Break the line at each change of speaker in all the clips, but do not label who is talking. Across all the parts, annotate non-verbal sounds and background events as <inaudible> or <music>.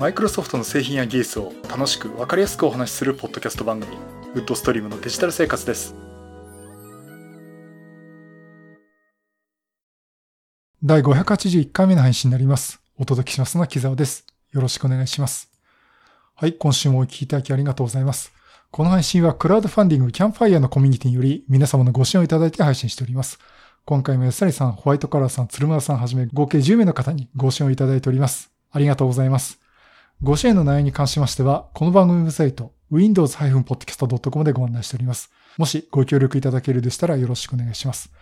マイクロソフトの製品や技術を楽しく分かりやすくお話しするポッドキャスト番組ウッドストリームのデジタル生活です。第581回目の配信になります。お届けしますのは木沢です。よろしくお願いします。はい今週もお聞きいただきありがとうございます。この配信はクラウドファンディングキャンファイヤーのコミュニティにより皆様のご支援をいただいて配信しております。今回も安成さん、ホワイトカラーさん、鶴村さんはじめ合計10名の方にご支援をいただいております。ありがとうございます。ご支援の内容に関しましては、この番組ウェブサイト、windows-podcast.com でご案内しております。もしご協力いただけるでしたらよろしくお願いします。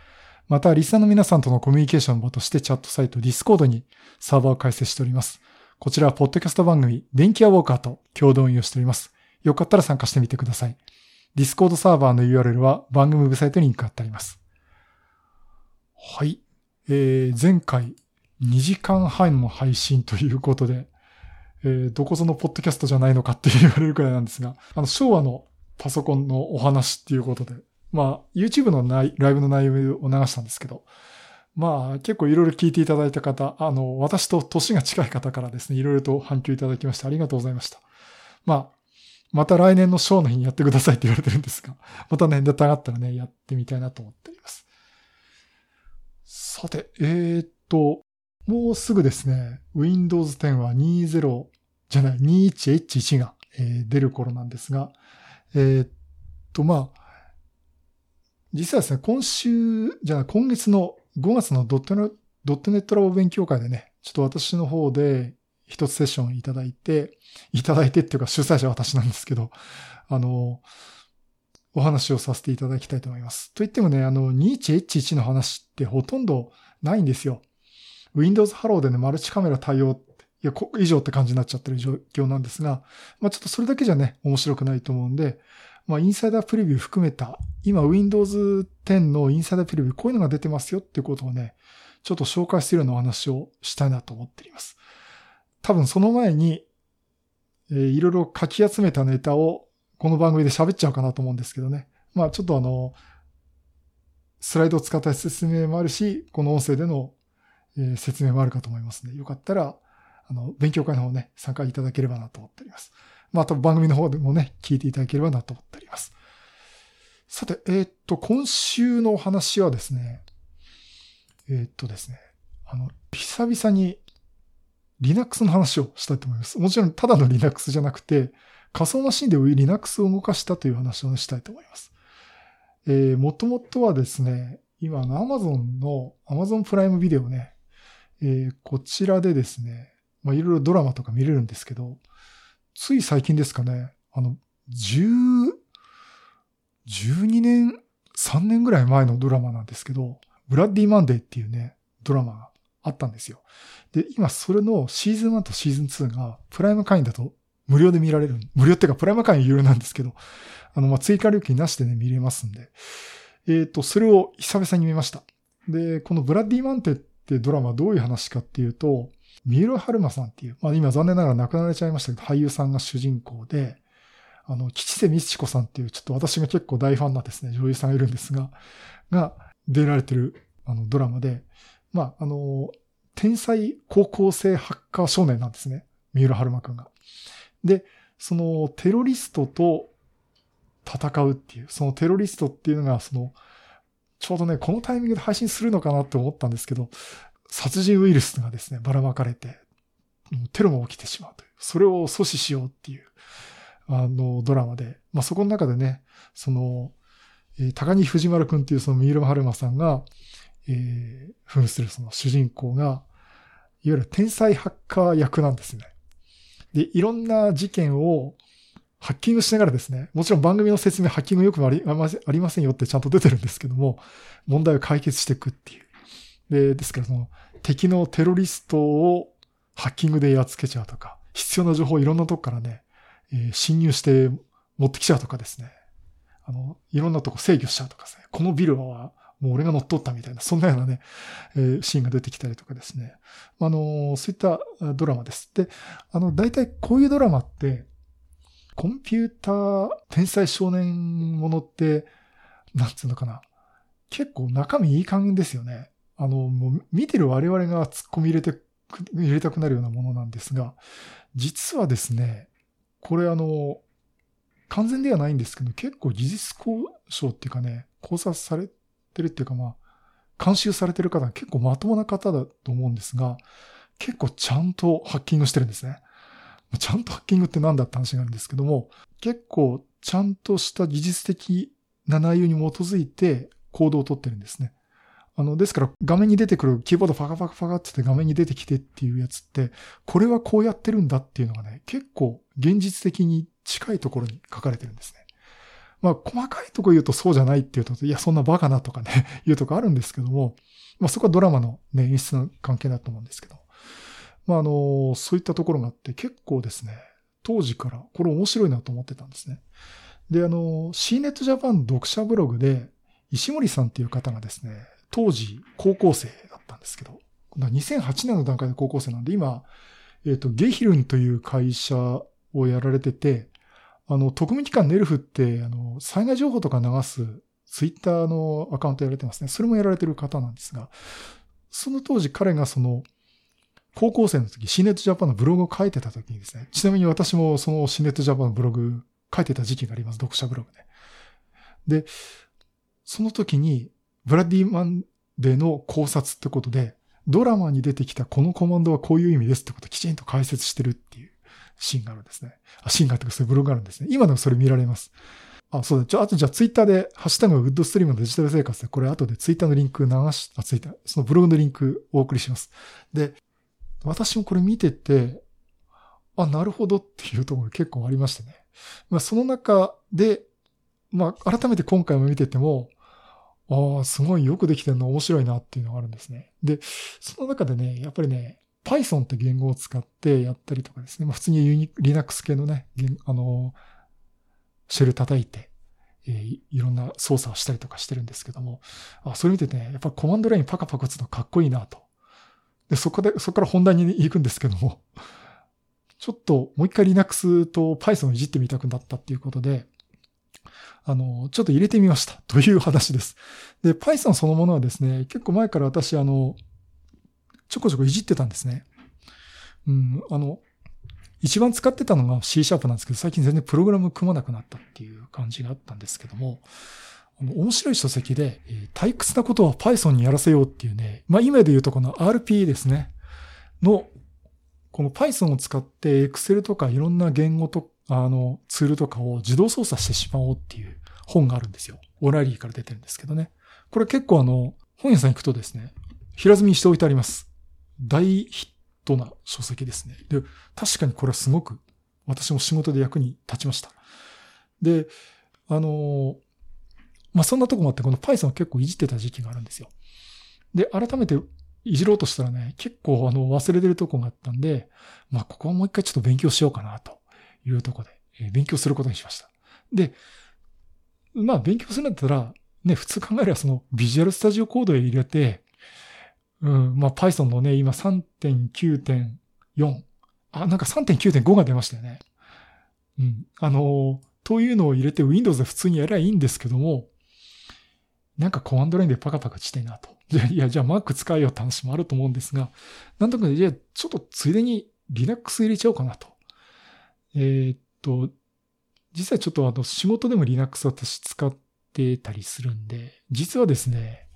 また、リスナーの皆さんとのコミュニケーションの場としてチャットサイト Discord にサーバーを開設しております。こちらは、ポッドキャスト番組、電気屋ウォーカーと共同運用しております。よかったら参加してみてください。Discord サーバーの URL は番組ウェブサイトにリンク貼ってあります。はい。えー、前回2時間半の配信ということで、えー、どこぞのポッドキャストじゃないのかって言われるくらいなんですが、あの、昭和のパソコンのお話っていうことで、まあ、YouTube のライブの内容を流したんですけど、まあ、結構いろいろ聞いていただいた方、あの、私と年が近い方からですね、いろいろと反響いただきましてありがとうございました。まあ、また来年のショーの日にやってくださいって言われてるんですが、<laughs> またね、ネタがあったらね、やってみたいなと思っております。さて、えー、っと、もうすぐですね、Windows 10は20じゃない、21H1 が、えー、出る頃なんですが、えー、っと、まあ、実はですね、今週、じゃない、今月の5月のドットネドットネットラボ勉強会でね、ちょっと私の方で一つセッションいただいて、いただいてっていうか主催者は私なんですけど、あの、お話をさせていただきたいと思います。と言ってもね、あの、21H1 の話ってほとんどないんですよ。Windows Hello でね、マルチカメラ対応、いや、こ以上って感じになっちゃってる状況なんですが、まあちょっとそれだけじゃね、面白くないと思うんで、まあインサイダープレビュー含めた、今 Windows 10のインサイダープレビュー、こういうのが出てますよっていうことをね、ちょっと紹介するようなお話をしたいなと思っています。多分その前に、えー、いろいろ書き集めたネタをこの番組で喋っちゃうかなと思うんですけどね。まあちょっとあの、スライドを使った説明もあるし、この音声での、え説明もあるかと思いますので、よかったら、あの、勉強会の方ね、参加いただければなと思っております。まあ、あと番組の方でもね、聞いていただければなと思っております。さて、えー、っと、今週のお話はですね、えー、っとですね、あの、久々に Linux の話をしたいと思います。もちろん、ただの Linux じゃなくて、仮想マシンで Linux を動かしたという話をしたいと思います。えー、もともとはですね、今の Amazon の Amazon プライムビデオね、えー、こちらでですね、まあ、いろいろドラマとか見れるんですけど、つい最近ですかね、あの、10、12年、3年ぐらい前のドラマなんですけど、ブラッディ・マンデーっていうね、ドラマがあったんですよ。で、今それのシーズン1とシーズン2がプライム会員だと無料で見られる。無料っていうか、プライム会員有料なんですけど、あの、ま、追加料金なしでね、見れますんで。えっ、ー、と、それを久々に見ました。で、このブラッディ・マンテってドラマどういう話かっていうと、三浦春馬さんっていう、まあ今残念ながら亡くなられちゃいましたけど、俳優さんが主人公で、あの、吉瀬美智子さんっていう、ちょっと私が結構大ファンなですね、女優さんがいるんですが、が出られてる、あの、ドラマで、まあ、あの、天才高校生ハッカー少年なんですね。三浦春馬くんが。で、そのテロリストと戦うっていう、そのテロリストっていうのが、その、ちょうどね、このタイミングで配信するのかなって思ったんですけど、殺人ウイルスがですね、ばらまかれて、テロも起きてしまうという、それを阻止しようっていう、あの、ドラマで、まあ、そこの中でね、その、えー、高木藤丸くんっていうその三浦春馬さんが、えー、扮するその主人公が、いわゆる天才ハッカー役なんですね。で、いろんな事件をハッキングしながらですね、もちろん番組の説明ハッキングよくありありませんよってちゃんと出てるんですけども、問題を解決していくっていう。で、ですからその敵のテロリストをハッキングでやっつけちゃうとか、必要な情報をいろんなとこからね、えー、侵入して持ってきちゃうとかですね。あの、いろんなとこ制御しちゃうとかですね。このビルはもう俺が乗っ取ったみたいな、そんなようなね、えー、シーンが出てきたりとかですね。あの、そういったドラマです。で、あの、大体こういうドラマって、コンピューター天才少年ものって、なんつうのかな。結構中身いい感じですよね。あの、もう見てる我々が突っ込み入れて入れたくなるようなものなんですが、実はですね、これあの、完全ではないんですけど、結構技術交渉っていうかね、考察されてるっていうかまあ、監修されてる方は結構まともな方だと思うんですが、結構ちゃんとハッキングしてるんですね。ちゃんとハッキングって何だって話なんですけども、結構ちゃんとした技術的な内容に基づいて行動をとってるんですね。あの、ですから画面に出てくるキーボードパカパカパカってって画面に出てきてっていうやつって、これはこうやってるんだっていうのがね、結構現実的に近いところに書かれてるんですね。まあ、細かいとこ言うとそうじゃないっていうと、いや、そんなバカなとかね、<laughs> 言うとこあるんですけども、まあそこはドラマのね、演出の関係だと思うんですけど。まああの、そういったところがあって結構ですね、当時からこれ面白いなと思ってたんですね。で、あの、CNET Japan 読者ブログで、石森さんっていう方がですね、当時高校生だったんですけど、2008年の段階で高校生なんで、今、えっ、ー、と、ゲヒルンという会社をやられてて、あの、特務機関ネルフって、あの、災害情報とか流すツイッターのアカウントやられてますね。それもやられてる方なんですが、その当時彼がその、高校生の時、シネットジャパンのブログを書いてた時にですね、ちなみに私もそのシネットジャパンのブログ書いてた時期があります。読者ブログで。で、その時に、ブラッディマンデーの考察ってことで、ドラマに出てきたこのコマンドはこういう意味ですってことをきちんと解説してるっていうシーンがあるんですね。あ、シーンがあってそういうブログがあるんですね。今でもそれ見られます。あ、そうだ。じゃあ、あとじゃあツイッターで、ハッシュタグウッドストリームのデジタル生活で、これ後でツイッターのリンク流し、あ、ツイッター、そのブログのリンクお送りします。で、私もこれ見てて、あ、なるほどっていうところ結構ありましたね。まあ、その中で、まあ、改めて今回も見てても、ああ、すごいよくできてるの面白いなっていうのがあるんですね。で、その中でね、やっぱりね、Python って言語を使ってやったりとかですね、まあ、普通に Linux 系のね、あの、シェル叩いて、えー、いろんな操作をしたりとかしてるんですけども、あそれ見ててね、やっぱコマンドラインパカパカ打つのかっこいいなと。で、そこで、そこから本題に行くんですけども、ちょっともう一回 Linux と Python をいじってみたくなったっていうことで、あの、ちょっと入れてみました <laughs> という話です。で、Python そのものはですね、結構前から私、あの、ちょこちょこいじってたんですね。うん、あの、一番使ってたのが C シャープなんですけど、最近全然プログラム組まなくなったっていう感じがあったんですけども、面白い書籍で、退屈なことは Python にやらせようっていうね、まあ今で言うとこの RP ですね、の、この Python を使って Excel とかいろんな言語と、あの、ツールとかを自動操作してしまおうっていう本があるんですよ。オラリーから出てるんですけどね。これ結構あの、本屋さん行くとですね、平積みにしておいてあります。大ヒットな書籍ですね。で、確かにこれはすごく私も仕事で役に立ちました。で、あの、まあ、そんなとこもあって、この Python を結構いじってた時期があるんですよ。で、改めていじろうとしたらね、結構あの忘れてるとこがあったんで、まあ、ここはもう一回ちょっと勉強しようかなというとこで、え、勉強することにしました。で、まあ、勉強するんだったら、ね、普通考えればそのビジュアルスタジオコードへ入れて、うん、まあ Python のね、今3.9.4。あ、なんか3.9.5が出ましたよね。うん。あの、というのを入れて Windows で普通にやればいいんですけども、なんかコマンドラインでパカパカしてなと。<laughs> いや、じゃあ Mac 使えよって話もあると思うんですが、なんとか、じゃあちょっとついでに Linux 入れちゃおうかなと。えー、っと、実際ちょっとあの仕事でも Linux 私使ってたりするんで、実はですね、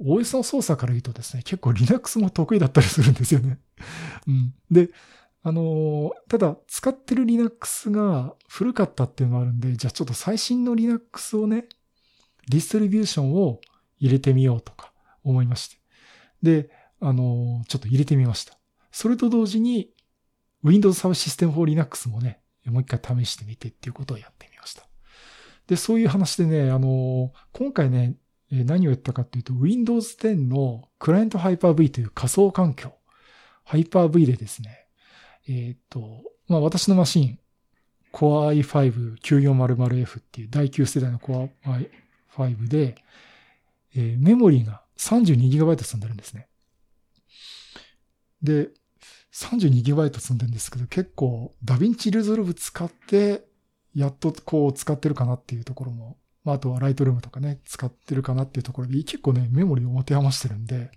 OS の操作から言うとですね、結構 Linux も得意だったりするんですよね。<laughs> うん。で、あの、ただ使ってる Linux が古かったっていうのもあるんで、じゃあちょっと最新の Linux をね、ディストリビューションを入れてみようとか思いまして。で、あの、ちょっと入れてみました。それと同時に Windows サブシステム for Linux もね、もう一回試してみてっていうことをやってみました。で、そういう話でね、あの、今回ね、何を言ったかっていうと、Windows 10のクライアント Hyper-V という仮想環境、Hyper-V でですね、えっ、と、まあ私のマシン、Core i5-9400F っていう第9世代の Core 5で、えー、メモリーが 32GB 積んでるんですね。で、32GB 積んでるんですけど、結構ダヴィンチリゾルブ使って、やっとこう使ってるかなっていうところもまあ、あとはライトルームとかね、使ってるかなっていうところで、結構ね、メモリーを持て余してるんで、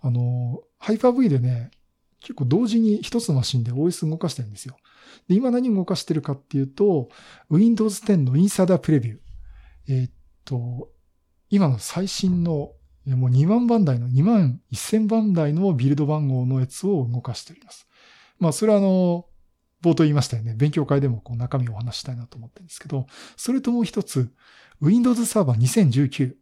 あの、ハイパー V でね、結構同時に一つのマシンで OS 動かしてるんですよ。で、今何動かしてるかっていうと、Windows 10のインサイダープレビュー。えー、っと、今の最新の、もう2万番台の2万1000番台のビルド番号のやつを動かしております。まあ、それはあの、冒頭言いましたよね。勉強会でもこう中身をお話したいなと思ってるんですけど、それともう一つ、Windows Server 2019。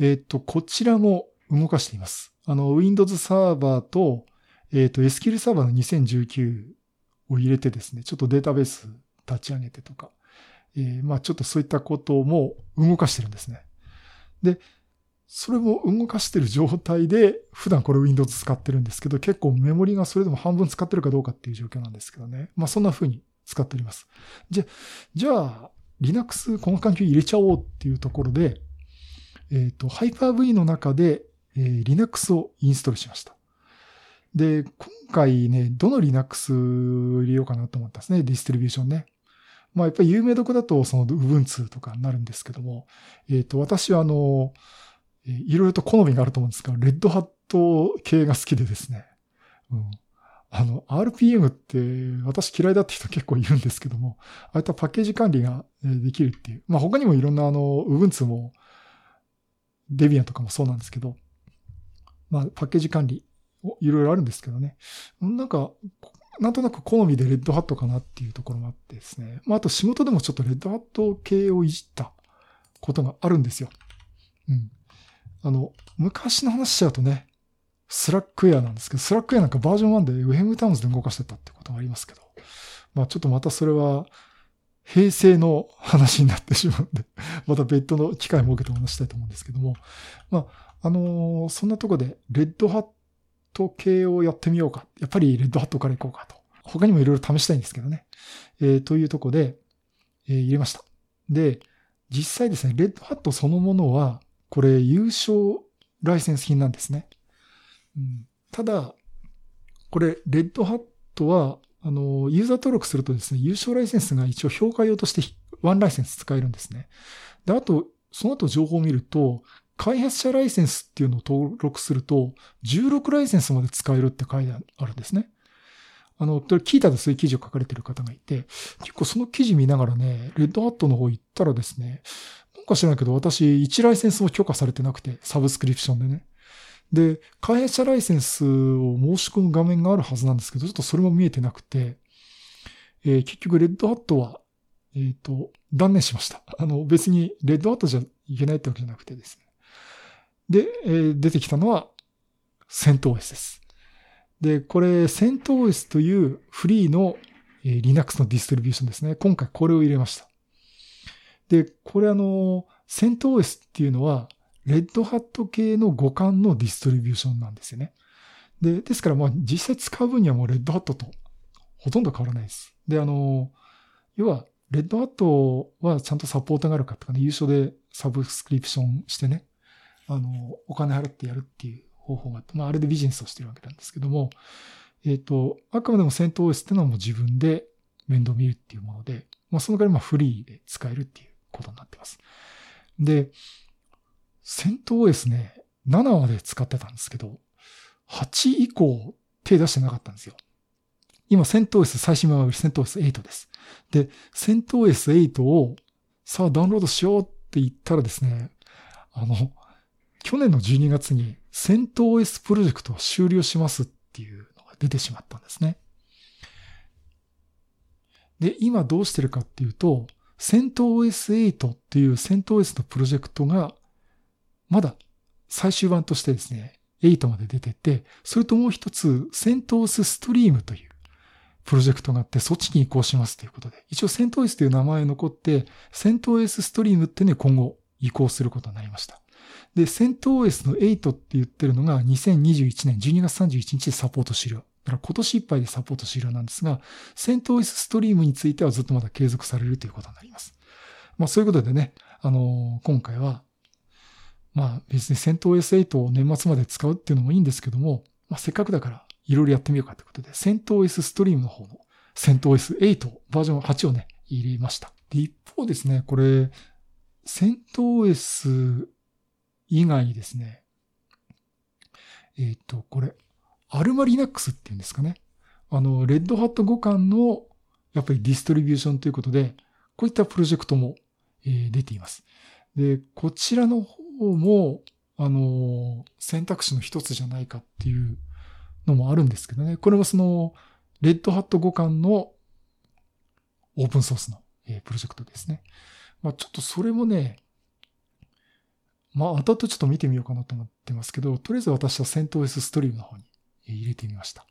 えっ、と、こちらも動かしています。あの、Windows Server と、えっ、と、SQL Server の2019を入れてですね、ちょっとデータベース立ち上げてとか、えー、まあちょっとそういったことも動かしてるんですね。で、それも動かしてる状態で、普段これ Windows 使ってるんですけど、結構メモリがそれでも半分使ってるかどうかっていう状況なんですけどね。まあそんな風に使っております。じゃ、じゃあ、Linux この環境入れちゃおうっていうところで、えっ、ー、と、Hyper-V の中で、えー、Linux をインストールしました。で、今回ね、どの Linux 入れようかなと思ったんですね。ディストリビューションね。まあやっぱり有名どこだとその Ubuntu とかになるんですけども、えっ、と、私はあの、いろいろと好みがあると思うんですが、レッドハット系が好きでですね。うん。あの、RPM って私嫌いだって人結構いるんですけども、ああいったパッケージ管理ができるっていう。まあ他にもいろんなあの、Ubuntu も、デビアンとかもそうなんですけど、まあパッケージ管理、いろいろあるんですけどね。なんか、なんとなく好みでレッドハットかなっていうところもあってですね。まああと仕事でもちょっとレッドハット系をいじったことがあるんですよ。うん。あの、昔の話しちゃうとね、スラックウェアなんですけど、スラックウェアなんかバージョン1で FMタウンズで動かしてたってことがありますけど、まあちょっとまたそれは、平成の話になってしまうんで、<laughs> また別途の機会を設けてお話したいと思うんですけども、まあ、あのー、そんなとこで、レッドハット系をやってみようか。やっぱりレッドハットから行こうかと。他にもいろいろ試したいんですけどね。えー、というとこで、えー、入れました。で、実際ですね、レッドハットそのものは、これ優勝ライセンス品なんですね。うん、ただ、これ、レッドハットは、あの、ユーザー登録するとですね、優勝ライセンスが一応評価用としてワンライセンス使えるんですね。で、あと、その後情報を見ると、開発者ライセンスっていうのを登録すると、16ライセンスまで使えるって書いてあるんですね。あの、聞いたらそういう記事を書かれてる方がいて、結構その記事見ながらね、レッドハットの方行ったらですね、なんか知らないけど、私、1ライセンスも許可されてなくて、サブスクリプションでね。で、開発者ライセンスを申し込む画面があるはずなんですけど、ちょっとそれも見えてなくて、えー、結局、レッドハットは、えっ、ー、と、断念しました。あの、別に、レッドハットじゃいけないってわけじゃなくてですね。で、えー、出てきたのは、セント OS です。で、これ、セント OS というフリーの、えー、Linux のディストリビューションですね。今回これを入れました。で、これあの、セント OS っていうのは、レッドハット系の互換のディストリビューションなんですよね。で、ですからまあ実際使う分にはもうレッドハットとほとんど変わらないです。で、あの、要は、レッドハットはちゃんとサポートがあるかとかね、優勝でサブスクリプションしてね、あの、お金払ってやるっていう方法があって、まああれでビジネスをしてるわけなんですけども、えっ、ー、と、あくまでもセント OS っていうのはもう自分で面倒見るっていうもので、まあその代わりまあフリーで使えるっていうことになってます。で、セント OS ね、7まで使ってたんですけど、8以降手出してなかったんですよ。今、セント OS 最新版はセント OS8 です。で、セント OS8 をさあダウンロードしようって言ったらですね、あの、去年の12月にセント OS プロジェクトを終了しますっていうのが出てしまったんですね。で、今どうしてるかっていうと、セント OS8 っていうセント OS のプロジェクトが、まだ最終版としてですね、8まで出てて、それともう一つ、セント OS ストリームというプロジェクトがあって、そっちに移行しますということで、一応セント OS という名前残って、セント OS ストリームってね、今後移行することになりました。で、セント OS の8って言ってるのが2021年12月31日でサポート終了。だから今年いっぱいでサポート終了なんですが、セント OS ストリームについてはずっとまだ継続されるということになります。まあそういうことでね、あのー、今回は、まあ別にセント OS8 を年末まで使うっていうのもいいんですけども、まあせっかくだからいろいろやってみようかということで、セント OS ストリームの方のセント OS8 バージョン8をね、入れました。で、一方ですね、これ、セント OS 以外にですね、えっ、ー、と、これ、アルマ Linux っていうんですかね。あの、レッドハット互換の、やっぱりディストリビューションということで、こういったプロジェクトも、えー、出ています。で、こちらの方も、あの、選択肢の一つじゃないかっていうのもあるんですけどね。これもその、レッドハット互換のオープンソースの、えー、プロジェクトですね。まあちょっとそれもね、まあ後々ちょっと見てみようかなと思ってますけど、とりあえず私はセント OS ストリームの方に入れてみました。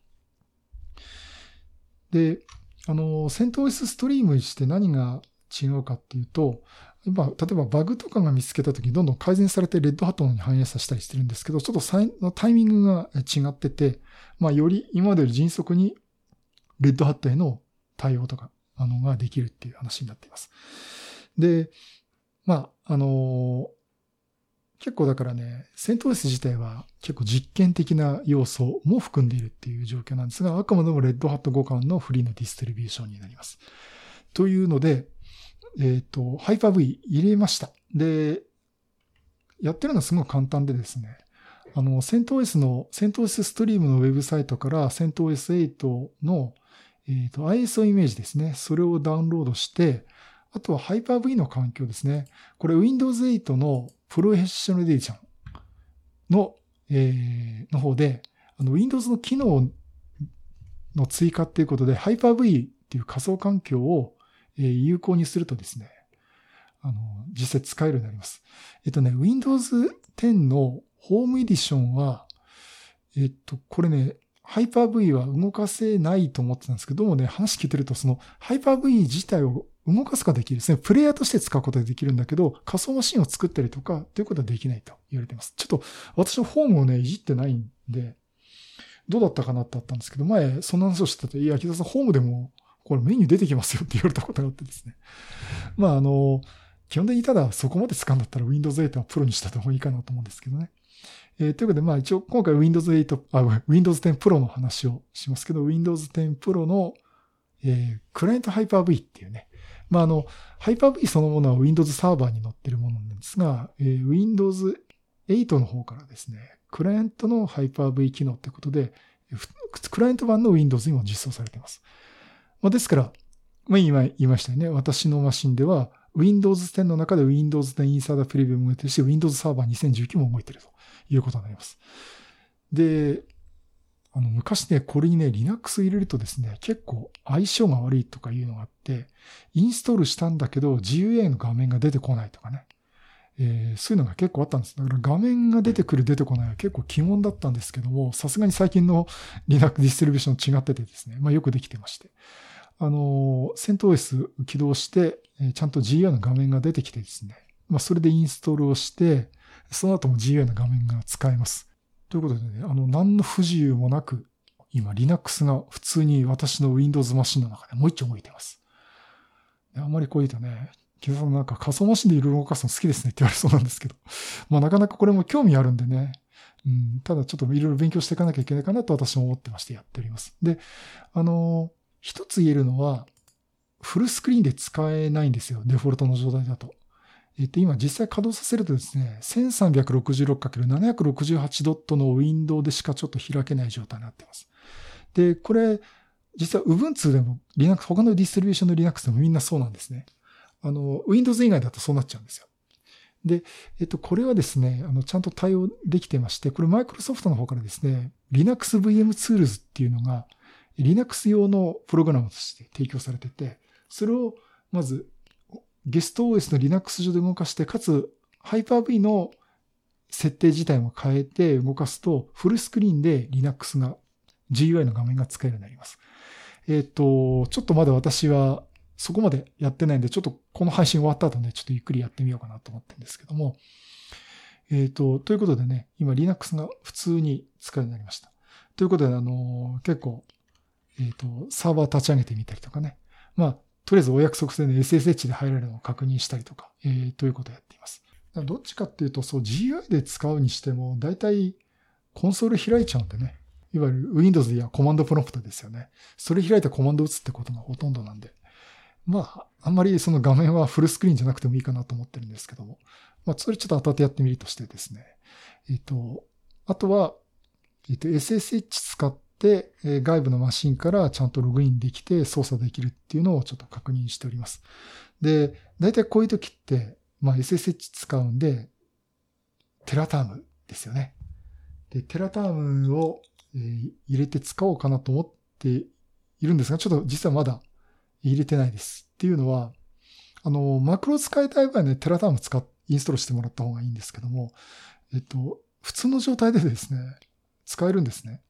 で、あの、セント OS ストリームにして何が違うかっていうと、今、例えばバグとかが見つけた時にどんどん改善されてレッドハットに反映させたりしてるんですけど、ちょっとタイミングが違ってて、まあより今までより迅速にレッドハットへの対応とか、あの、ができるっていう話になっています。で、まあ、あの結構だからね、セント OS 自体は結構実験的な要素も含んでいるっていう状況なんですが、あくまでもレッドハット互換のフリーのディストリビューションになります。というので、えっ、ー、と、ハイパー V 入れました。で、やってるのはすごく簡単でですね、あの、セント OS の、セント OS ストリームのウェブサイトからセント OS8 の、えっ、ー、と、ISO イメージですね。それをダウンロードして、あとは Hyper-V の環境ですね。これ Windows 8のプロフェッショナルエディションの、えー、の方で、あの Windows の機能の追加っていうことで Hyper-V っていう仮想環境を、えー、有効にするとですね、あの、実際使えるようになります。えっとね、Windows 10のホームエディションは、えっと、これね、ハイパー V は動かせないと思ってたんですけど、どうもね、話聞いてると、そのハイパー V 自体を動かすことができるですね。プレイヤーとして使うことができるんだけど、仮想マシンを作ったりとか、ということはできないと言われています。ちょっと、私のフォームをね、いじってないんで、どうだったかなってあったんですけど、前、そんな話をしてたと、いや、木田さん、ホームでも、これメニュー出てきますよって言われたことがあってですね。まあ、あの、基本的にただそこまで使うんだったら Windows 8はプロにした方がいいかなと思うんですけどね。えー、ということで、まあ一応今回 Windows 8、あ、Windows 10 Pro の話をしますけど、Windows 10 Pro の、えー、クライアント Hyper-V っていうね、まあ、あの、Hyper-V そのものは Windows サーバーに載ってるものなんですが、えー、Windows 8の方からですね、クライアントの Hyper-V 機能ってことで、クライアント版の Windows にも実装されています。まあ、ですから、まあ、今言いましたよね。私のマシンでは Windows 10の中で Windows 10 Insider Preview も動いてるし、Windows Server 2019も動いてるということになります。で、あの、昔ね、これにね、Linux 入れるとですね、結構相性が悪いとかいうのがあって、インストールしたんだけど GUI の画面が出てこないとかね。えー、そういうのが結構あったんです。だから画面が出てくる出てこないは結構鬼門だったんですけども、さすがに最近の Linux ディストリビューション違っててですね、まあよくできてまして。あの、セント OS 起動して、えちゃんと GUI の画面が出てきてですね、まあそれでインストールをして、その後も GUI の画面が使えます。ということでね、あの、何の不自由もなく、今 Linux が普通に私の Windows マシンの中でもう一丁動いてます。あんまりこう言うとね、木田さんなんか仮想マシンでいろいろ動かすの好きですねって言われそうなんですけど。<laughs> まあなかなかこれも興味あるんでね。うん、ただちょっといろいろ勉強していかなきゃいけないかなと私も思ってましてやっております。で、あの、一つ言えるのは、フルスクリーンで使えないんですよ。デフォルトの状態だと。えっと、今実際稼働させるとですね、1366×768 ドットのウィンドウでしかちょっと開けない状態になっています。で、これ、実は Ubuntu でも Linux、他のディストリビューションの Linux でもみんなそうなんですね。あの、Windows 以外だとそうなっちゃうんですよ。で、えっと、これはですね、あの、ちゃんと対応できてまして、これ Microsoft の方からですね、Linux VM Tools っていうのが、Linux 用のプログラムとして提供されてて、それをまずゲスト OS の Linux 上で動かして、かつ Hyper-V の設定自体も変えて動かすと、フルスクリーンで Linux が、GUI の画面が使えるようになります。えっ、ー、と、ちょっとまだ私はそこまでやってないんで、ちょっとこの配信終わった後ね、ちょっとゆっくりやってみようかなと思ってるんですけども。えっ、ー、と、ということでね、今 Linux が普通に使えるようになりました。ということで、あの、結構、えっ、と、サーバー立ち上げてみたりとかね。まあ、とりあえずお約束制で SSH で入れるのを確認したりとか、えー、ということをやっています。どっちかっていうと、そう GUI で使うにしても、だいたいコンソール開いちゃうんでね。いわゆる Windows で言えばコマンドプロンプトですよね。それ開いたコマンド打つってことがほとんどなんで。まあ、あんまりその画面はフルスクリーンじゃなくてもいいかなと思ってるんですけども。まあ、それちょっと当たってやってみるとしてですね。えっ、ー、と、あとは、えっと、SSH 使って、え外部のマシンからちゃんとログインできて操作できるっていうのをちょっと確認しております。で、大体こういう時って、まあ、SSH 使うんで、テラタームですよね。で、テラタームを、え入れて使おうかなと思っているんですが、ちょっと実はまだ入れてないです。っていうのは、あの、マクロ使いたい場合はね、テラターム使っ、インストールしてもらった方がいいんですけども、えっと、普通の状態でですね、使えるんですね。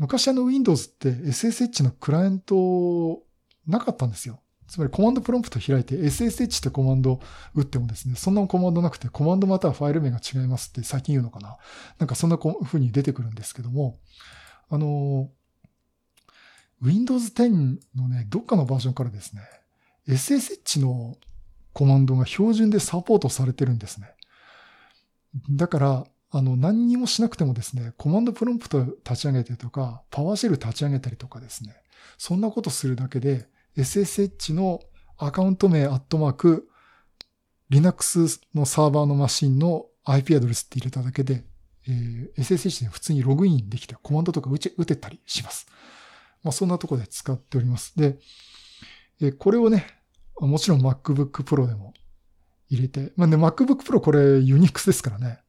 昔あの Windows って SSH のクライアントなかったんですよ。つまりコマンドプロンプト開いて SSH ってコマンド打ってもですね、そんなコマンドなくてコマンドまたはファイル名が違いますって最近言うのかな。なんかそんな風に出てくるんですけども、あの、Windows 10のね、どっかのバージョンからですね、SSH のコマンドが標準でサポートされてるんですね。だから、あの、何にもしなくてもですね、コマンドプロンプト立ち上げてとか、パワーシェル立ち上げたりとかですね、そんなことするだけで、SSH のアカウント名アットマーク、Linux のサーバーのマシンの IP アドレスって入れただけで、えー、SSH で普通にログインできてコマンドとか打ち打てたりします。まあ、そんなとこで使っております。で、えー、これをね、もちろん MacBook Pro でも入れて、まあね、MacBook Pro これ Unix ですからね。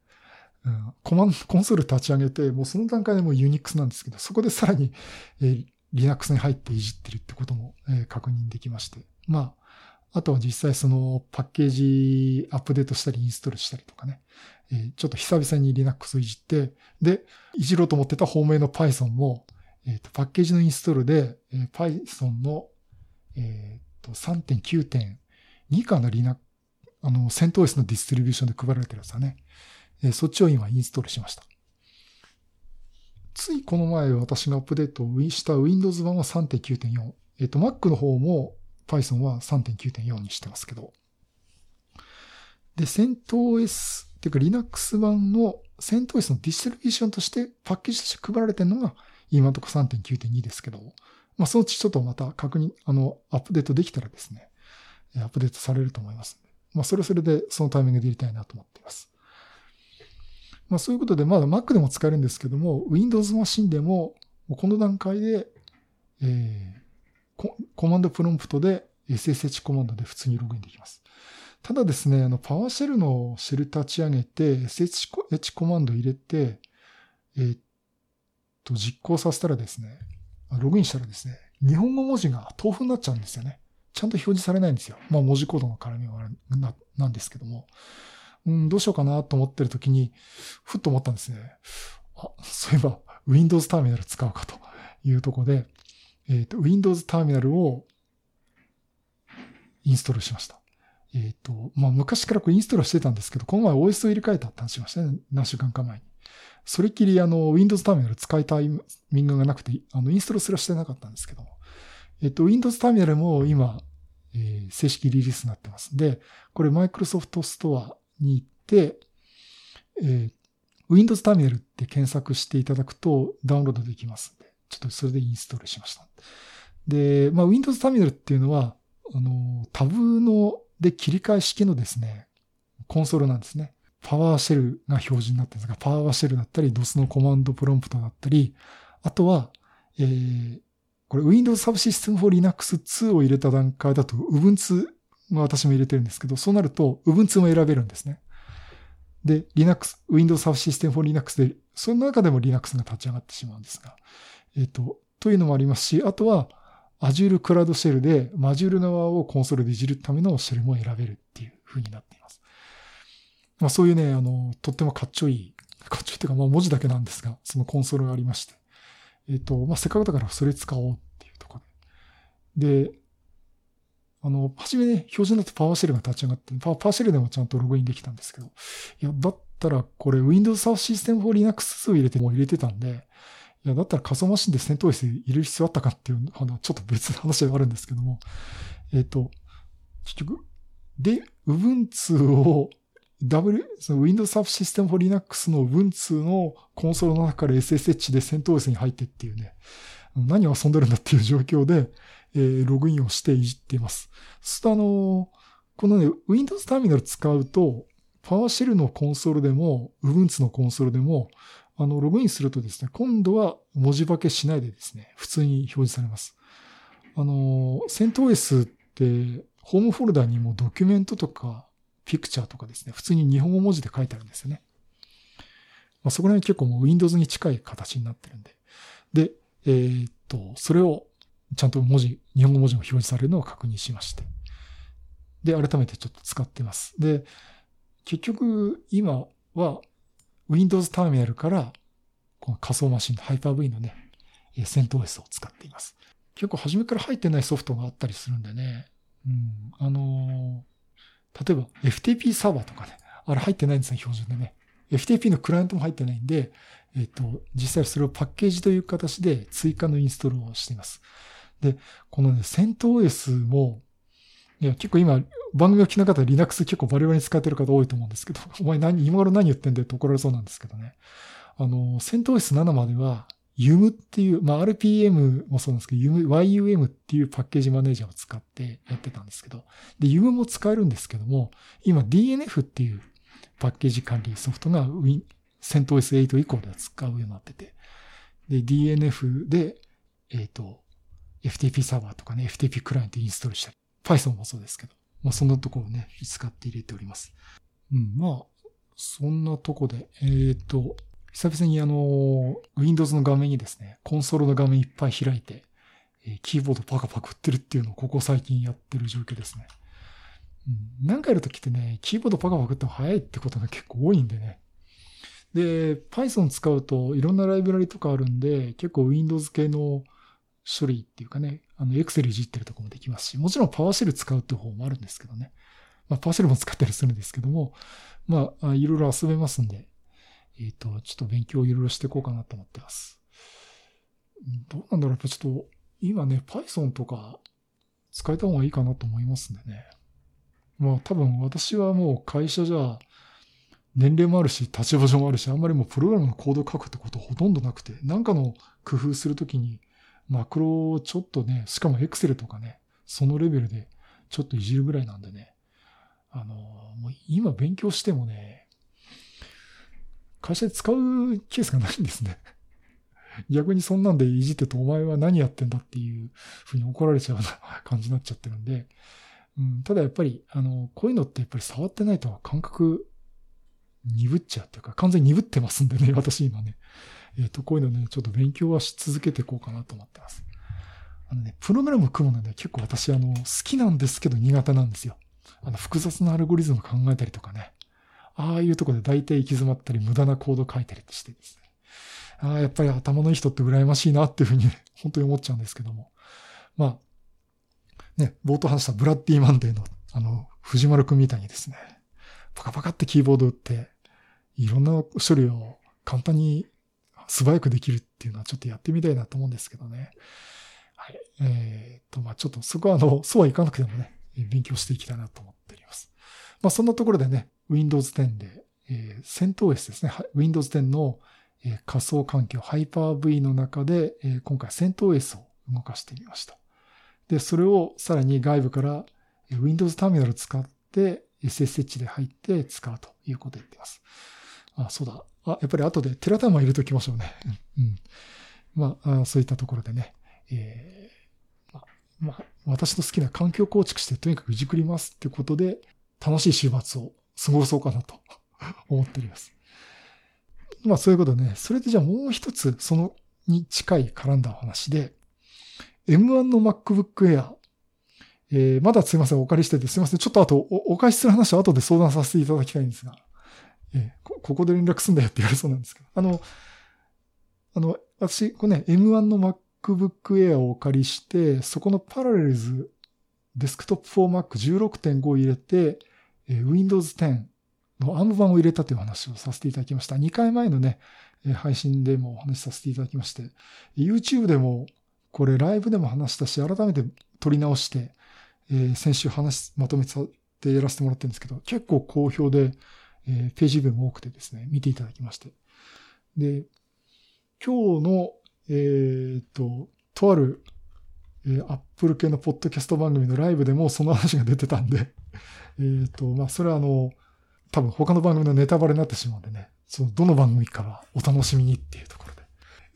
コマン、コンソール立ち上げて、もうその段階でもう Unix なんですけど、そこでさらに、えー、Linux に入っていじってるってことも、えー、確認できまして。まあ、あとは実際そのパッケージアップデートしたりインストールしたりとかね。えー、ちょっと久々に Linux をいじって、で、いじろうと思ってた方面の Python も、えっ、ー、と、パッケージのインストールで、えー、Python の、えっ、と、3.9.2かな Linux、あの、セント OS のディストリビューションで配られてるやつだね。え、そっちを今インストールしました。ついこの前私がアップデートをした Windows 版は3.9.4。えっ、と、Mac の方も Python は3.9.4にしてますけど。で、CentOS っていうか Linux 版の CentOS のディストリビューションとしてパッケージとして配られてるのが今のところ3.9.2ですけど、まあ、そのうちちょっとまた確認、あの、アップデートできたらですね、アップデートされると思いますまあ、それそれでそのタイミングで入れたいなと思っています。まあ、そういうことで、まだ Mac でも使えるんですけども、Windows マシンでも、この段階で、えー、コマンドプロンプトで SSH コマンドで普通にログインできます。ただですね、あの、パワーシェルのシェル立ち上げて、SSH コマンド入れて、えー、っと、実行させたらですね、ログインしたらですね、日本語文字が豆腐になっちゃうんですよね。ちゃんと表示されないんですよ。まあ、文字コードの絡みはななんですけども。うん、どうしようかなと思ってる時に、ふっと思ったんですね。あ、そういえば、Windows ターミナル使うかというとこで、えっ、ー、と、Windows ターミナルをインストールしました。えっ、ー、と、まあ、昔からこれインストールしてたんですけど、この前 OS を入れ替えたって話しましたね。何週間か前に。それっきりあの、Windows ターミナル使いたいミングがなくて、あの、インストールすらしてなかったんですけども。えっ、ー、と、Windows ターミナルも今、えー、正式リリースになってますんで、これ Microsoft Store に行って、えー、Windows ターミナルって検索していただくとダウンロードできますんで、ちょっとそれでインストールしました。で、まあ、Windows ターミナルっていうのは、あの、タブので切り替え式のですね、コンソールなんですね。パワーシェルが表示になってるんですが、パワーシェルだったり、DOS のコマンドプロンプトだったり、あとは、えー、これ Windows Subsystem for Linux 2を入れた段階だと Ubuntu ま私も入れてるんですけど、そうなると Ubuntu も選べるんですね。で、Linux、Windows Subsystem for Linux で、その中でも Linux が立ち上がってしまうんですが、えっ、と、というのもありますし、あとは Azure Cloud Shell で Module 側をコンソールでいじるためのシェルも選べるっていう風になっています。まあそういうね、あの、とってもかっちょいい、かっちょいいっていうか、まあ文字だけなんですが、そのコンソールがありまして、えっ、と、まあせっかくだからそれ使おうっていうところで。で、あの、初めね、標準だとパワーシェルが立ち上がって、パワーシェルでもちゃんとログインできたんですけど、いや、だったらこれ Windows System for Linux を入れても入れてたんで、いや、だったら仮想マシンで戦闘 OS 入れる必要あったかっていう、あの、ちょっと別の話ではあるんですけども、えっ、と、結局、で、Ubuntu を W、その Windows Subsystem for Linux の Ubuntu のコンソールの中から SSH で戦闘 OS に入ってっていうね、何を遊んでるんだっていう状況で、えー、ログインをしていじっています。そうするとあの、このね、Windows ターミナル使うと、PowerShell のコンソールでも、Ubuntu のコンソールでも、あの、ログインするとですね、今度は文字化けしないでですね、普通に表示されます。あの、セント OS って、ホームフォルダにもドキュメントとか、ピクチャーとかですね、普通に日本語文字で書いてあるんですよね。まあ、そこら辺結構もう Windows に近い形になってるんで。で、えー、っと、それをちゃんと文字、日本語文字も表示されるのを確認しまして。で、改めてちょっと使ってます。で、結局、今は Windows ターミナルから、この仮想マシンの Hyper-V のね、セント OS を使っています。結構初めから入ってないソフトがあったりするんでね。うん。あのー、例えば FTP サーバーとかね、あれ入ってないんですね、標準でね。FTP のクライアントも入ってないんで、えっ、と、実際それをパッケージという形で追加のインストールをしています。で、このね、セント OS も、いや、結構今、番組を聞きなかったら Linux 結構バリバリに使ってる方多いと思うんですけど、<laughs> お前何、今頃何言ってんだよって怒られそうなんですけどね。あの、セント OS7 までは、YUM っていう、まあ、RPM もそうなんですけど、YUM、YUM っていうパッケージマネージャーを使ってやってたんですけど、で、YUM も使えるんですけども、今 DNF っていうパッケージ管理ソフトが Win、セント OS8 以降では使うようになってて、で、DNF で、えっ、ー、と、FTP サーバーとかね、FTP クライアントインストールしたり、Python もそうですけど、まあそんなところをね、使って入れております。うん、まあ、そんなとこで、えっ、ー、と、久々にあの、Windows の画面にですね、コンソールの画面いっぱい開いて、えキーボードパカパクってるっていうのをここ最近やってる状況ですね。うん、なんかやるときってね、キーボードパカパクっても早いってことが結構多いんでね。で、Python 使うといろんなライブラリとかあるんで、結構 Windows 系の処理っていうかね、あの、Excel いじってるとこもできますし、もちろん PowerShell 使うって方もあるんですけどね。まあ、PowerShell も使ったりするんですけども、まあ、いろいろ遊べますんで、えっ、ー、と、ちょっと勉強をいろいろしていこうかなと思ってます。どうなんだろうやっぱちょっと、今ね、Python とか使えた方がいいかなと思いますんでね。まあ多分私はもう会社じゃ年齢もあるし、立場上もあるし、あんまりもうプログラムのコードを書くってことほとんどなくて、なんかの工夫するときに、マクロをちょっとね、しかも Excel とかね、そのレベルでちょっといじるぐらいなんでね、あの、もう今勉強してもね、会社で使うケースがないんですね。<laughs> 逆にそんなんでいじってとお前は何やってんだっていうふうに怒られちゃうような感じになっちゃってるんで、うん、ただやっぱり、あの、こういうのってやっぱり触ってないと感覚鈍っちゃうっていうか、完全に鈍ってますんでね、私今ね。えっ、ー、と、こういうのね、ちょっと勉強はし続けていこうかなと思ってます。あのね、プログラム組むのね、結構私、あの、好きなんですけど苦手なんですよ。あの、複雑なアルゴリズム考えたりとかね。ああいうとこで大体行き詰まったり、無駄なコード書いたりしてですね。ああ、やっぱり頭のいい人って羨ましいなっていうふうに、ね、本当に思っちゃうんですけども。まあ、ね、冒頭話したブラッディマンデーの、あの、藤丸くんみたいにですね、パカパカってキーボード打って、いろんな処理を簡単に素早くできるっていうのはちょっとやってみたいなと思うんですけどね。はい。えっ、と、まあちょっとそこはあの、<laughs> そうはいかなくてもね、勉強していきたいなと思っております。まあそんなところでね、Windows 10で、えー、戦闘 S ですね。Windows 10の、えー、仮想環境 Hyper-V の中で、えー、今回戦闘 S を動かしてみました。で、それをさらに外部から Windows ターミナルを使って SSH で入って使うということを言っています。あ、そうだ。あ、やっぱり後でテラタイマー入れときましょうね。うん。まあ、そういったところでね。えー、ま、私の好きな環境構築してとにかくいじくりますってことで、楽しい週末を過ごそうかなと <laughs> 思っております。まあそういうことでね、それでじゃあもう一つ、そのに近い絡んだ話で、M1 の MacBook Air、えー、まだすいません、お借りしてて、すいません、ちょっとあと、お返しする話は後で相談させていただきたいんですが、えー、こここで連絡すんだよって言われそうなんですけど、あの、あの、私、これね、M1 の MacBook Air をお借りして、そこのパラレルズデスクトップ for Mac 16.5を入れて、えー、Windows 10の ARM 版を入れたという話をさせていただきました。2回前のね、配信でもお話しさせていただきまして、YouTube でもこれライブでも話したし、改めて撮り直して、えー、先週話、まとめてやらせてもらってるんですけど、結構好評で、えー、ページビューも多くてですね、見ていただきまして。で、今日の、えー、っと、とある、えー、アップル系のポッドキャスト番組のライブでもその話が出てたんで、<laughs> えっと、まあ、それはあの、多分他の番組のネタバレになってしまうんでね、その、どの番組かはお楽しみにっていうところで。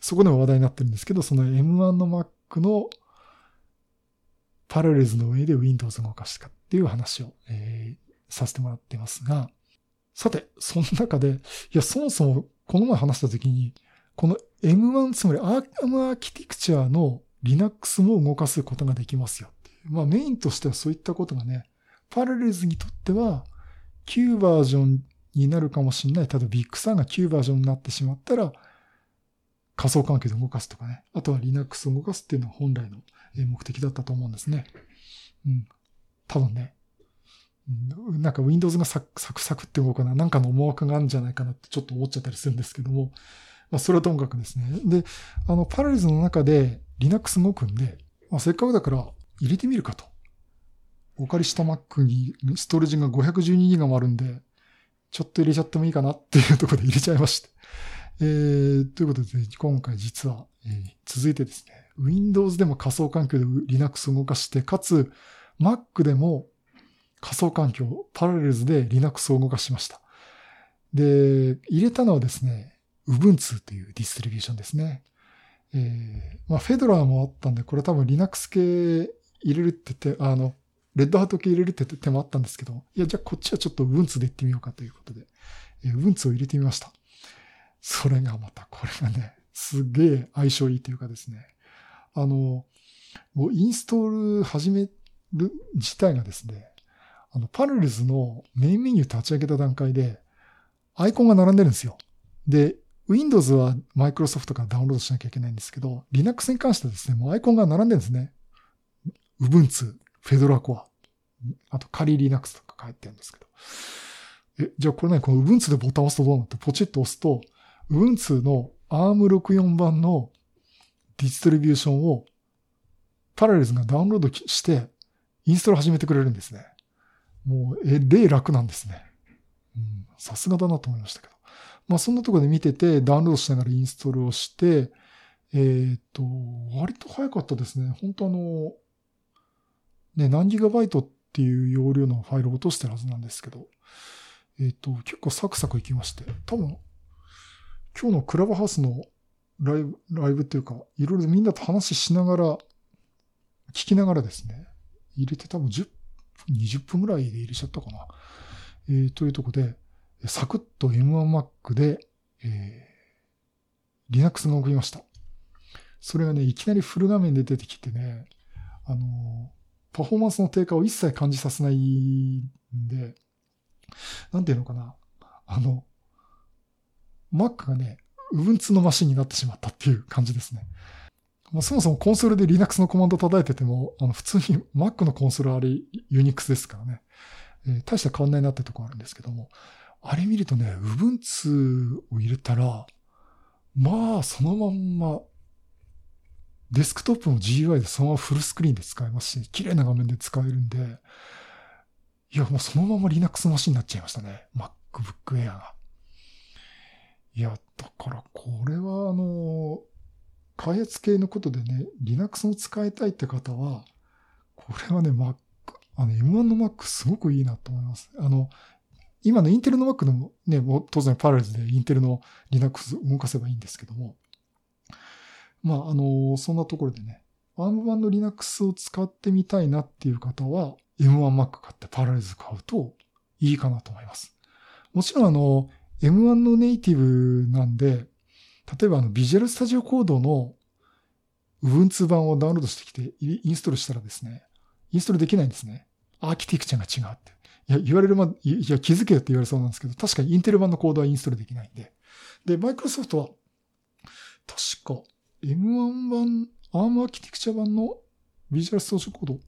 そこでも話題になってるんですけど、その M1 の Mac のパラレルズの上で Windows を動かしたかっていう話を、えー、させてもらってますが、さて、その中で、いや、そもそもこの前話した時に、この M1、つまりアームアーキテクチャの Linux も動かすことができますよ。まあメインとしてはそういったことがね、パラレルズにとっては旧バージョンになるかもしれない。例えばビッグサーが旧バージョンになってしまったら仮想環境で動かすとかね。あとは Linux を動かすっていうのは本来の目的だったと思うんですね。うん。多分ね。なんか Windows がサクサクサクって動くな、なんかの思惑があるんじゃないかなってちょっと思っちゃったりするんですけども、まあそれはともかくですね。で、あの、パラレルズの中で Linux 動くんで、まあせっかくだから入れてみるかと。お借りした Mac にストレージが 512GB もあるんで、ちょっと入れちゃってもいいかなっていうところで入れちゃいまして。えー、ということで、今回実は、えー、続いてですね、Windows でも仮想環境で Linux を動かして、かつ Mac でも仮想環境、パラレルズで Linux を動かしました。で、入れたのはですね、Ubuntu というディストリビューションですね。えー、まあ、フェドラーもあったんで、これ多分 Linux 系入れるって言って、あの、レッドハート系入れるって手もあったんですけど、いや、じゃあこっちはちょっと Ubuntu で行ってみようかということで、えー、Ubuntu を入れてみました。それがまた、これがね、すげえ相性いいというかですね、あの、もうインストール始める自体がですね、あの、パラレルズのメインメニュー立ち上げた段階で、アイコンが並んでるんですよ。で、Windows は Microsoft からダウンロードしなきゃいけないんですけど、Linux に関してはですね、もうアイコンが並んでるんですね。Ubuntu、Fedora Core、あと仮 Linux とか書いてるんですけど。え、じゃあこれね、この Ubuntu でボタンを押すとどうなってポチッと押すと、Ubuntu の ARM64 版のディストリビューションをパラレルズがダウンロードして、インストール始めてくれるんですね。もう、え、例楽なんですね。うん、さすがだなと思いましたけど。まあ、そんなところで見てて、ダウンロードしながらインストールをして、えー、っと、割と早かったですね。本当あの、ね、何ギガバイトっていう容量のファイルを落としてるはずなんですけど、えー、っと、結構サクサクいきまして、多分、今日のクラブハウスのライブ、ライブっていうか、いろいろみんなと話しながら、聞きながらですね、入れて多分10 20分ぐらいで入れちゃったかな。えー、というとこで、サクッと M1Mac で、えー、Linux が送りました。それがね、いきなりフル画面で出てきてね、あの、パフォーマンスの低下を一切感じさせないんで、なんていうのかな。あの、Mac がね、Ubuntu のマシンになってしまったっていう感じですね。まあ、そもそもコンソールで Linux のコマンド叩いてても、あの普通に Mac のコンソールあれ Unix ですからね、えー、大した変わんないなってとこあるんですけども、あれ見るとね、Ubuntu を入れたら、まあ、そのまんま、デスクトップの GUI でそのままフルスクリーンで使えますし、綺麗な画面で使えるんで、いや、もうそのまま Linux マシンになっちゃいましたね。MacBook Air が。いや、だからこれはあの、開発系のことでね、Linux を使いたいって方は、これはね、Mac、あの M1 の Mac すごくいいなと思います。あの、今のインテルの Mac でもね、もう当然パラレルでインテルの Linux 動かせばいいんですけども、まあ、あの、そんなところでね、ARM 版の Linux を使ってみたいなっていう方は、M1Mac 買ってパラレルズ買うといいかなと思います。もちろんあの、M1 のネイティブなんで、例えばあの、ビジュアルスタジオコードの Ubuntu 版をダウンロードしてきてインストールしたらですね、インストールできないんですね。アーキテクチャが違うって。いや、言われるま、いや、気づけよって言われそうなんですけど、確かにインテル版のコードはインストールできないんで。で、マイクロソフトは、確か M1 版、ARM アーキテクチャ版のビジュアルスタジオコード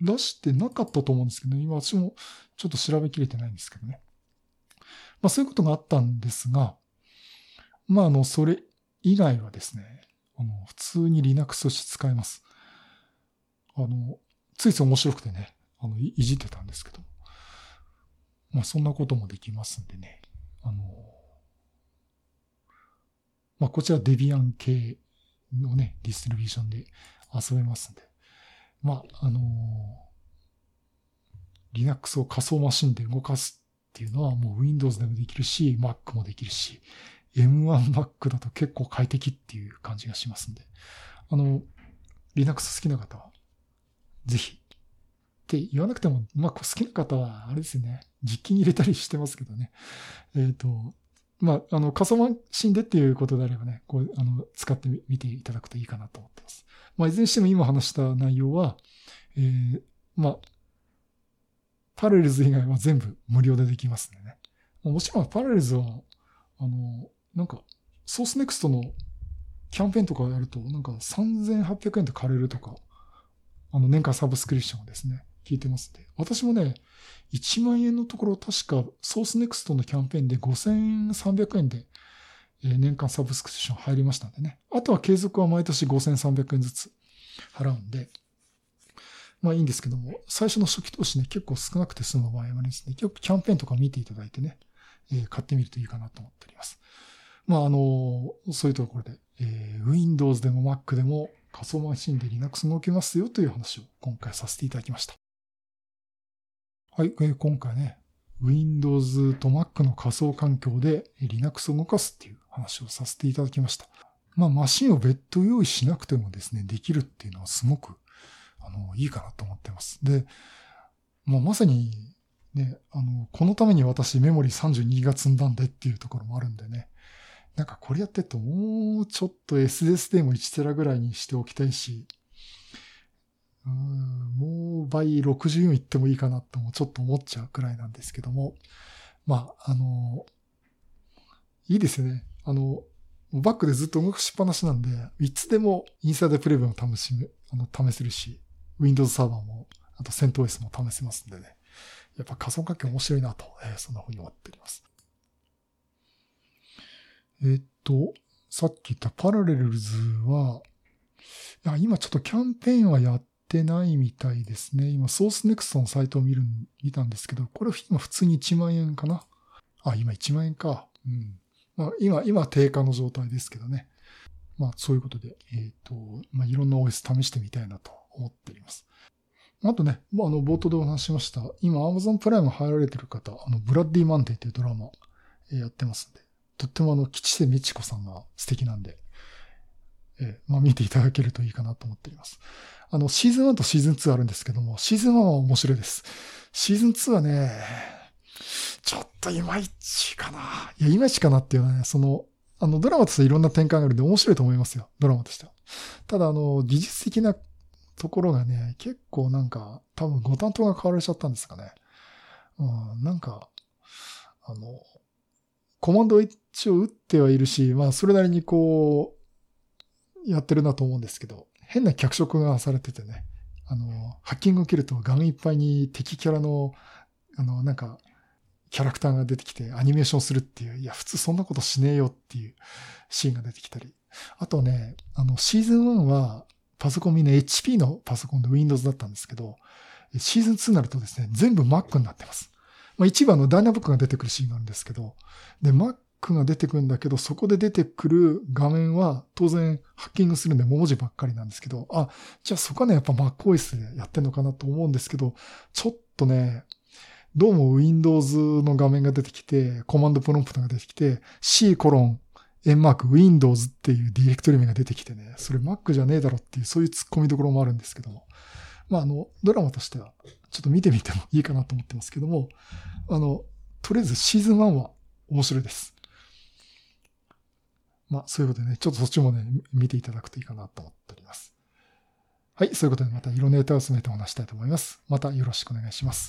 出してなかったと思うんですけど、ね、今私もちょっと調べきれてないんですけどね。まあそういうことがあったんですが、まあ、あの、それ以外はですね、あの、普通に Linux として使えます。あの、ついつい面白くてね、あの、いじってたんですけど。まあ、そんなこともできますんでね。あの、まあ、こちらデビアン系のね、ディストリビューションで遊べますんで。まあ、あの、Linux を仮想マシンで動かすっていうのはもう Windows でもできるし、Mac もできるし、M1Mac だと結構快適っていう感じがしますんで、あの、Linux 好きな方は、ぜひ。って言わなくても、まあ、好きな方は、あれですね、実機に入れたりしてますけどね。えっ、ー、と、まあ、あの、仮想マシンでっていうことであればね、こう、あの、使ってみていただくといいかなと思ってます。まあ、いずれにしても今話した内容は、えー、まあ、パレルズ以外は全部無料でできますんでね。もちろんパラレルズは、あの、なんか、ソースネクストのキャンペーンとかやると、なんか3800円で借りるとか、あの、年間サブスクリプションですね。聞いてますんで。私もね、1万円のところ確かソースネクストのキャンペーンで5300円で年間サブスクリプション入りましたんでね。あとは継続は毎年5300円ずつ払うんで、まあいいんですけども、最初の初期投資ね、結構少なくて済む場合はですね、よくキャンペーンとか見ていただいてね、えー、買ってみるといいかなと思っております。まああの、そういうところで、えー、Windows でも Mac でも仮想マシンで Linux 動けますよという話を今回させていただきました。はいえ、今回ね、Windows と Mac の仮想環境で Linux を動かすっていう話をさせていただきました。まあ、マシンを別途用意しなくてもですね、できるっていうのはすごく、あの、いいかなと思ってます。で、まあ、まさに、ね、あの、このために私メモリ32が積んだんでっていうところもあるんでね、なんかこれやってるともうちょっと SSD も1テラぐらいにしておきたいし、うんもう倍64いってもいいかなともちょっと思っちゃうくらいなんですけども、まあ、あの、いいですよね。あの、バックでずっと動かしっぱなしなんで、いつでもインサイドプレビューも試しむ、あの、試せるし、Windows サーバーも、あと CentOS も試せますんでね。やっぱ仮想環境面白いなと、えー、そんな風に思っております。えっと、さっき言ったパラレルズは、いや、今ちょっとキャンペーンはやってないみたいですね。今、ソースネクストのサイトを見る、見たんですけど、これ今普通に1万円かな？あ、今1万円か。うん。まあ、今、今低下の状態ですけどね。まあ、そういうことで、えっ、ー、と、まあ、いろんな OS 試してみたいなと思っております。あとね、まあ、あの、冒頭でお話しました。今、Amazon プライム入られてる方、あの、ブラッディ・マンデーっていうドラマ、えやってますんで、とってもあの、吉瀬美智子さんが素敵なんで、えまあ、見ていただけるといいかなと思っています。あの、シーズン1とシーズン2あるんですけども、シーズン1は面白いです。シーズン2はね、ちょっといまいちかな。いや、いまいちかなっていうのはね、その、あの、ドラマとしていろんな展開があるんで面白いと思いますよ。ドラマとしては。ただ、あの、技術的なところがね、結構なんか、多分ご担当が変わられちゃったんですかね。うん、なんか、あの、コマンドを一応打ってはいるし、まあ、それなりにこう、やってるなと思うんですけど、変な脚色がされててね、あの、ハッキングを切ると画面いっぱいに敵キャラの、あの、なんか、キャラクターが出てきてアニメーションするっていう、いや、普通そんなことしねえよっていうシーンが出てきたり。あとね、あの、シーズン1はパソコンみんな HP のパソコンで Windows だったんですけど、シーズン2になるとですね、全部 Mac になってます。まあ、一番のダイナブックが出てくるシーンがあるんですけど、で、Mac が出てくるんだけど、そこで出てくる画面は当然ハッキングするんで文字ばっかりなんですけど、あ、じゃあそこはね、やっぱ MacOS でやってんのかなと思うんですけど、ちょっとね、どうも Windows の画面が出てきて、コマンドプロンプトが出てきて、C コロン、円マーク Windows っていうディレクトリ名が出てきてね、それ Mac じゃねえだろっていう、そういう突っ込みどころもあるんですけども。まあ、あの、ドラマとしては、ちょっと見てみてもいいかなと思ってますけども、あの、とりあえずシーズン1は面白いです。まあ、そういうことでね、ちょっとそっちもね、見ていただくといいかなと思っております。はい、そういうことでまた色ネタを詰めてお話したいと思います。またよろしくお願いします。